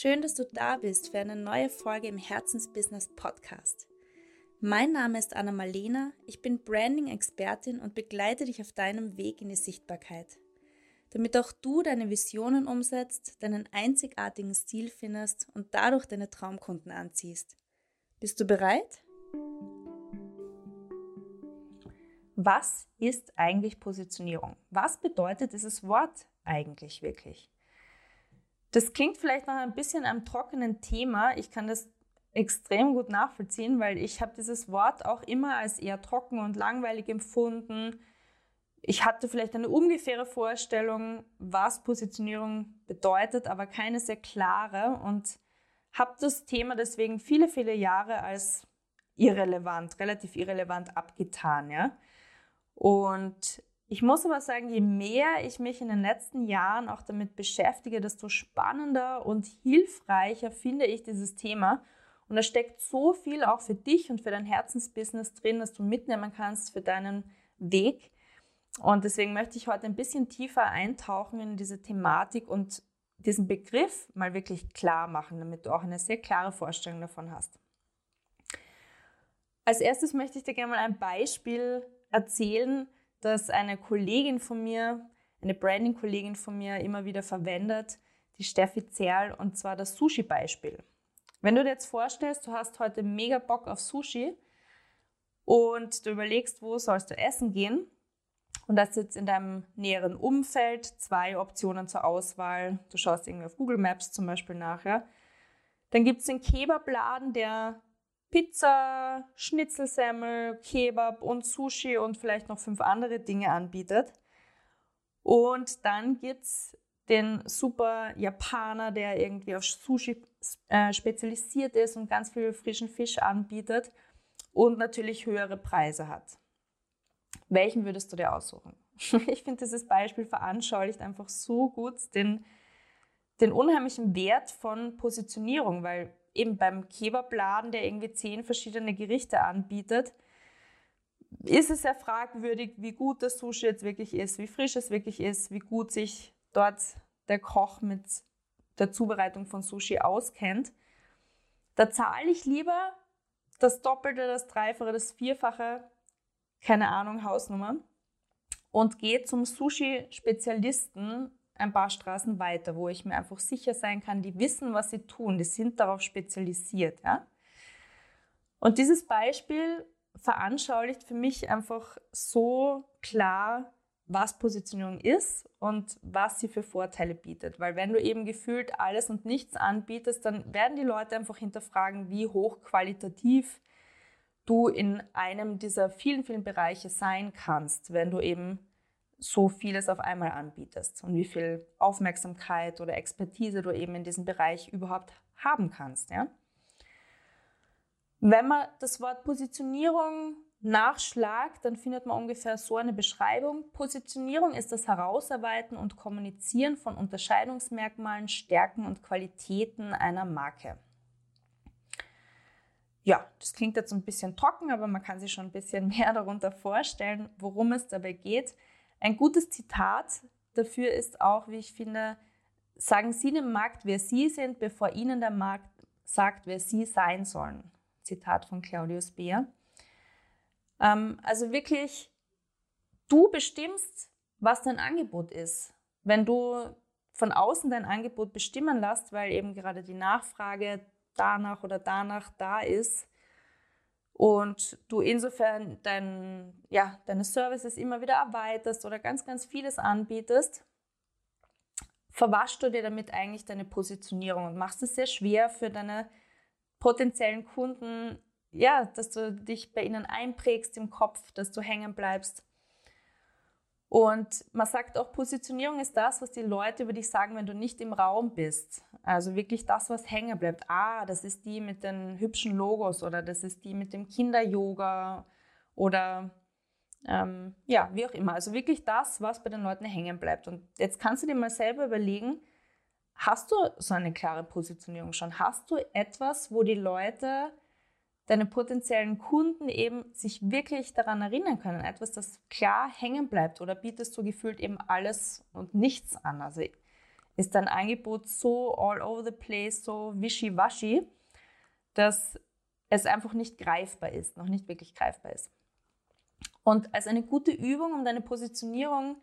Schön, dass du da bist für eine neue Folge im Herzensbusiness Podcast. Mein Name ist Anna Malena, ich bin Branding-Expertin und begleite dich auf deinem Weg in die Sichtbarkeit, damit auch du deine Visionen umsetzt, deinen einzigartigen Stil findest und dadurch deine Traumkunden anziehst. Bist du bereit? Was ist eigentlich Positionierung? Was bedeutet dieses Wort eigentlich wirklich? Das klingt vielleicht noch ein bisschen einem trockenen Thema. Ich kann das extrem gut nachvollziehen, weil ich habe dieses Wort auch immer als eher trocken und langweilig empfunden. Ich hatte vielleicht eine ungefähre Vorstellung, was Positionierung bedeutet, aber keine sehr klare und habe das Thema deswegen viele, viele Jahre als irrelevant, relativ irrelevant abgetan. Ja? Und ich muss aber sagen, je mehr ich mich in den letzten Jahren auch damit beschäftige, desto spannender und hilfreicher finde ich dieses Thema. Und da steckt so viel auch für dich und für dein Herzensbusiness drin, dass du mitnehmen kannst für deinen Weg. Und deswegen möchte ich heute ein bisschen tiefer eintauchen in diese Thematik und diesen Begriff mal wirklich klar machen, damit du auch eine sehr klare Vorstellung davon hast. Als erstes möchte ich dir gerne mal ein Beispiel erzählen, das eine Kollegin von mir, eine Branding-Kollegin von mir immer wieder verwendet, die Steffi Zerl, und zwar das Sushi-Beispiel. Wenn du dir jetzt vorstellst, du hast heute mega Bock auf Sushi und du überlegst, wo sollst du essen gehen, und das jetzt in deinem näheren Umfeld zwei Optionen zur Auswahl. Du schaust irgendwie auf Google Maps zum Beispiel nachher. Dann gibt es den Kebabladen, der Pizza, Schnitzelsemmel, Kebab und Sushi und vielleicht noch fünf andere Dinge anbietet. Und dann gibt's den super Japaner, der irgendwie auf Sushi äh, spezialisiert ist und ganz viel frischen Fisch anbietet und natürlich höhere Preise hat. Welchen würdest du dir aussuchen? Ich finde, dieses Beispiel veranschaulicht einfach so gut den, den unheimlichen Wert von Positionierung, weil eben beim Kebabladen, der irgendwie zehn verschiedene Gerichte anbietet, ist es sehr fragwürdig, wie gut das Sushi jetzt wirklich ist, wie frisch es wirklich ist, wie gut sich dort der Koch mit der Zubereitung von Sushi auskennt. Da zahle ich lieber das Doppelte, das Dreifache, das Vierfache, keine Ahnung, Hausnummer, und gehe zum Sushi-Spezialisten ein paar Straßen weiter, wo ich mir einfach sicher sein kann, die wissen, was sie tun, die sind darauf spezialisiert. Ja? Und dieses Beispiel veranschaulicht für mich einfach so klar, was Positionierung ist und was sie für Vorteile bietet. Weil wenn du eben gefühlt alles und nichts anbietest, dann werden die Leute einfach hinterfragen, wie hochqualitativ du in einem dieser vielen, vielen Bereiche sein kannst, wenn du eben so vieles auf einmal anbietest und wie viel Aufmerksamkeit oder Expertise du eben in diesem Bereich überhaupt haben kannst. Ja? Wenn man das Wort Positionierung nachschlagt, dann findet man ungefähr so eine Beschreibung. Positionierung ist das Herausarbeiten und Kommunizieren von Unterscheidungsmerkmalen, Stärken und Qualitäten einer Marke. Ja, das klingt jetzt ein bisschen trocken, aber man kann sich schon ein bisschen mehr darunter vorstellen, worum es dabei geht. Ein gutes Zitat dafür ist auch, wie ich finde, sagen Sie dem Markt, wer Sie sind, bevor Ihnen der Markt sagt, wer Sie sein sollen. Zitat von Claudius Beer. Ähm, also wirklich, du bestimmst, was dein Angebot ist. Wenn du von außen dein Angebot bestimmen lässt, weil eben gerade die Nachfrage danach oder danach da ist, und du insofern dein, ja, deine Services immer wieder erweiterst oder ganz, ganz vieles anbietest, verwaschst du dir damit eigentlich deine Positionierung und machst es sehr schwer für deine potenziellen Kunden, ja, dass du dich bei ihnen einprägst im Kopf, dass du hängen bleibst. Und man sagt auch, Positionierung ist das, was die Leute über dich sagen, wenn du nicht im Raum bist. Also wirklich das, was hängen bleibt. Ah, das ist die mit den hübschen Logos oder das ist die mit dem Kinder-Yoga oder ähm, ja, wie auch immer. Also wirklich das, was bei den Leuten hängen bleibt. Und jetzt kannst du dir mal selber überlegen, hast du so eine klare Positionierung schon? Hast du etwas, wo die Leute deine potenziellen Kunden eben sich wirklich daran erinnern können. Etwas, das klar hängen bleibt oder bietest du gefühlt eben alles und nichts an. Also ist dein Angebot so all over the place, so wischiwaschi, dass es einfach nicht greifbar ist, noch nicht wirklich greifbar ist. Und als eine gute Übung, um deine Positionierung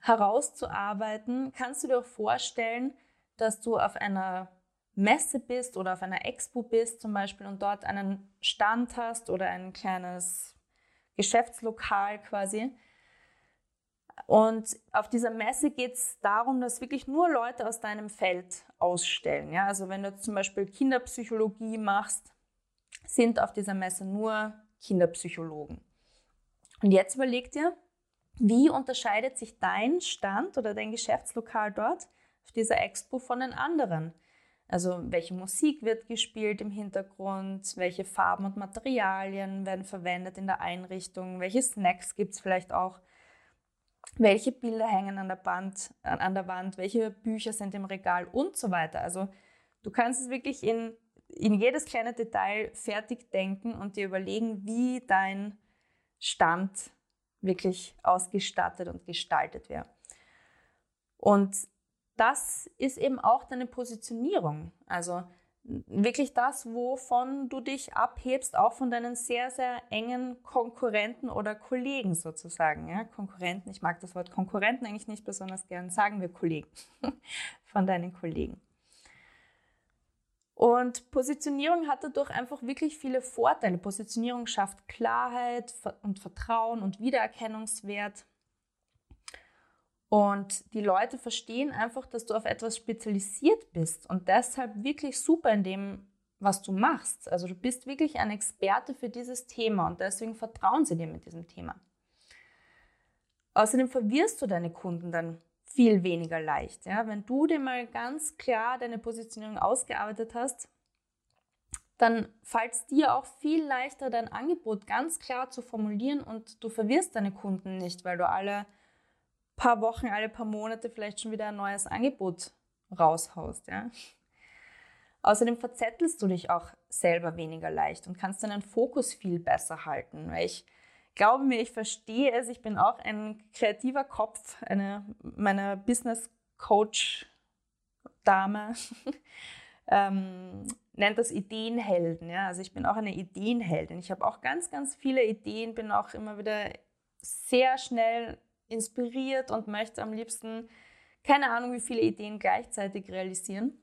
herauszuarbeiten, kannst du dir auch vorstellen, dass du auf einer Messe bist oder auf einer Expo bist zum Beispiel und dort einen Stand hast oder ein kleines Geschäftslokal quasi. Und auf dieser Messe geht es darum, dass wirklich nur Leute aus deinem Feld ausstellen. Ja? Also wenn du zum Beispiel Kinderpsychologie machst, sind auf dieser Messe nur Kinderpsychologen. Und jetzt überleg dir, wie unterscheidet sich dein Stand oder dein Geschäftslokal dort auf dieser Expo von den anderen? Also welche Musik wird gespielt im Hintergrund, welche Farben und Materialien werden verwendet in der Einrichtung, welche Snacks gibt es vielleicht auch, welche Bilder hängen an der, Band, an der Wand, welche Bücher sind im Regal? Und so weiter. Also du kannst es wirklich in, in jedes kleine Detail fertig denken und dir überlegen, wie dein Stand wirklich ausgestattet und gestaltet wäre. Und das ist eben auch deine Positionierung. Also wirklich das, wovon du dich abhebst, auch von deinen sehr, sehr engen Konkurrenten oder Kollegen sozusagen. Ja, Konkurrenten, ich mag das Wort Konkurrenten eigentlich nicht besonders gern, sagen wir Kollegen, von deinen Kollegen. Und Positionierung hat dadurch einfach wirklich viele Vorteile. Positionierung schafft Klarheit und Vertrauen und Wiedererkennungswert. Und die Leute verstehen einfach, dass du auf etwas spezialisiert bist und deshalb wirklich super in dem, was du machst. Also du bist wirklich ein Experte für dieses Thema und deswegen vertrauen sie dir mit diesem Thema. Außerdem verwirrst du deine Kunden dann viel weniger leicht. Ja? Wenn du dir mal ganz klar deine Positionierung ausgearbeitet hast, dann fällt es dir auch viel leichter, dein Angebot ganz klar zu formulieren und du verwirrst deine Kunden nicht, weil du alle paar Wochen, alle paar Monate vielleicht schon wieder ein neues Angebot raushaust. Ja? Außerdem verzettelst du dich auch selber weniger leicht und kannst deinen Fokus viel besser halten, weil ich glaube mir, ich verstehe es. Ich bin auch ein kreativer Kopf, eine meiner Business Coach Dame ähm, nennt das Ideenhelden. Ja? Also ich bin auch eine Ideenheldin. Ich habe auch ganz, ganz viele Ideen, bin auch immer wieder sehr schnell inspiriert und möchte am liebsten keine Ahnung, wie viele Ideen gleichzeitig realisieren.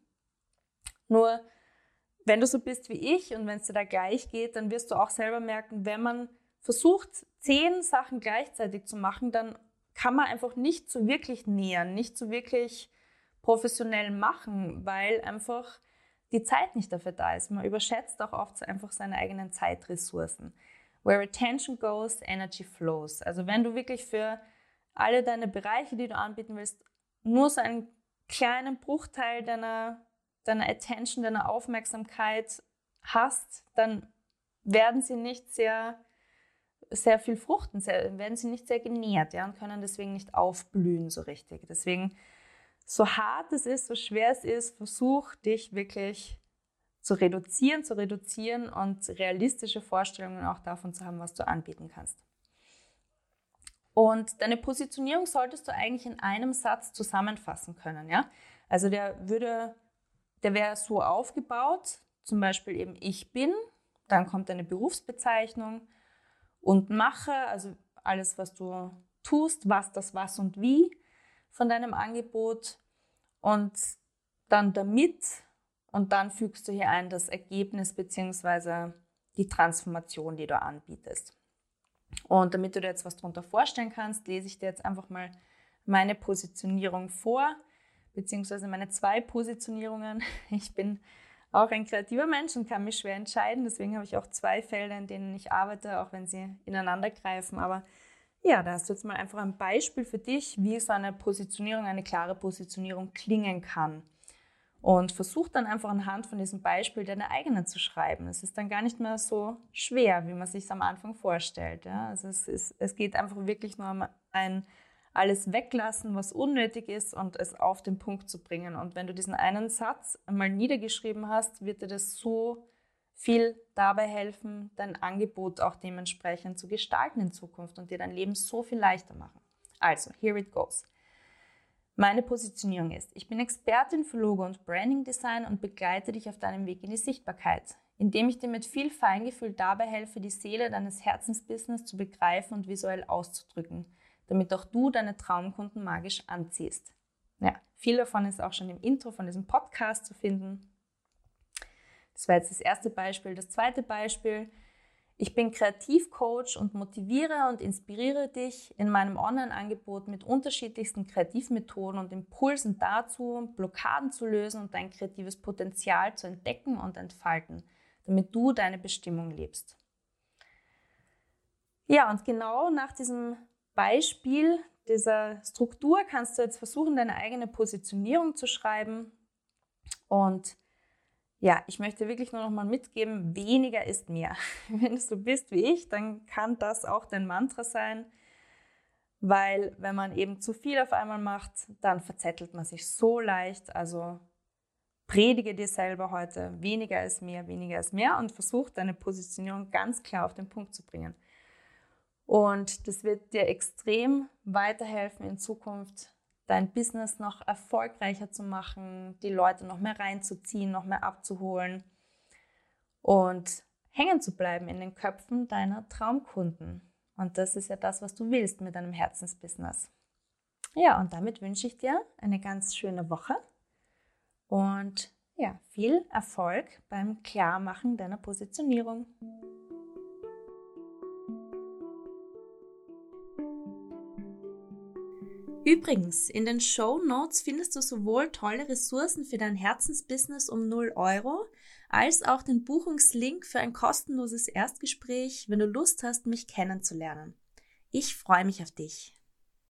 Nur wenn du so bist wie ich und wenn es dir da gleich geht, dann wirst du auch selber merken, wenn man versucht, zehn Sachen gleichzeitig zu machen, dann kann man einfach nicht so wirklich nähern, nicht so wirklich professionell machen, weil einfach die Zeit nicht dafür da ist. Man überschätzt auch oft einfach seine eigenen Zeitressourcen. Where attention goes, energy flows. Also wenn du wirklich für alle deine Bereiche, die du anbieten willst, nur so einen kleinen Bruchteil deiner, deiner Attention, deiner Aufmerksamkeit hast, dann werden sie nicht sehr sehr viel fruchten, sehr, werden sie nicht sehr genährt ja, und können deswegen nicht aufblühen so richtig. Deswegen, so hart es ist, so schwer es ist, versuch dich wirklich zu reduzieren, zu reduzieren und realistische Vorstellungen auch davon zu haben, was du anbieten kannst. Und deine Positionierung solltest du eigentlich in einem Satz zusammenfassen können, ja? Also der würde, der wäre so aufgebaut, zum Beispiel eben ich bin, dann kommt eine Berufsbezeichnung, und mache, also alles, was du tust, was das was und wie von deinem Angebot und dann damit und dann fügst du hier ein das Ergebnis bzw. die Transformation, die du anbietest. Und damit du dir jetzt was darunter vorstellen kannst, lese ich dir jetzt einfach mal meine Positionierung vor, beziehungsweise meine zwei Positionierungen. Ich bin auch ein kreativer Mensch und kann mich schwer entscheiden. Deswegen habe ich auch zwei Felder, in denen ich arbeite, auch wenn sie ineinander greifen. Aber ja, da hast du jetzt mal einfach ein Beispiel für dich, wie so eine Positionierung, eine klare Positionierung klingen kann. Und versuch dann einfach anhand von diesem Beispiel deine eigene zu schreiben. Es ist dann gar nicht mehr so schwer, wie man sich am Anfang vorstellt. Ja? Also es, ist, es geht einfach wirklich nur um ein alles weglassen, was unnötig ist und es auf den Punkt zu bringen. Und wenn du diesen einen Satz einmal niedergeschrieben hast, wird dir das so viel dabei helfen, dein Angebot auch dementsprechend zu gestalten in Zukunft und dir dein Leben so viel leichter machen. Also, here it goes. Meine Positionierung ist, ich bin Expertin für Logo und Branding Design und begleite dich auf deinem Weg in die Sichtbarkeit, indem ich dir mit viel Feingefühl dabei helfe, die Seele deines Herzensbusiness zu begreifen und visuell auszudrücken, damit auch du deine Traumkunden magisch anziehst. Ja, viel davon ist auch schon im Intro von diesem Podcast zu finden. Das war jetzt das erste Beispiel. Das zweite Beispiel, ich bin Kreativcoach und motiviere und inspiriere dich in meinem Online-Angebot mit unterschiedlichsten Kreativmethoden und Impulsen dazu, Blockaden zu lösen und dein kreatives Potenzial zu entdecken und entfalten, damit du deine Bestimmung lebst. Ja, und genau nach diesem Beispiel dieser Struktur kannst du jetzt versuchen, deine eigene Positionierung zu schreiben und ja, ich möchte wirklich nur noch mal mitgeben, weniger ist mehr. Wenn du so bist wie ich, dann kann das auch dein Mantra sein, weil wenn man eben zu viel auf einmal macht, dann verzettelt man sich so leicht. Also predige dir selber heute, weniger ist mehr, weniger ist mehr und versuch deine Positionierung ganz klar auf den Punkt zu bringen. Und das wird dir extrem weiterhelfen in Zukunft, dein Business noch erfolgreicher zu machen, die Leute noch mehr reinzuziehen, noch mehr abzuholen und hängen zu bleiben in den Köpfen deiner Traumkunden. Und das ist ja das, was du willst mit deinem Herzensbusiness. Ja, und damit wünsche ich dir eine ganz schöne Woche und ja, viel Erfolg beim Klarmachen deiner Positionierung. Übrigens, in den Show Notes findest du sowohl tolle Ressourcen für dein Herzensbusiness um 0 Euro, als auch den Buchungslink für ein kostenloses Erstgespräch, wenn du Lust hast, mich kennenzulernen. Ich freue mich auf dich.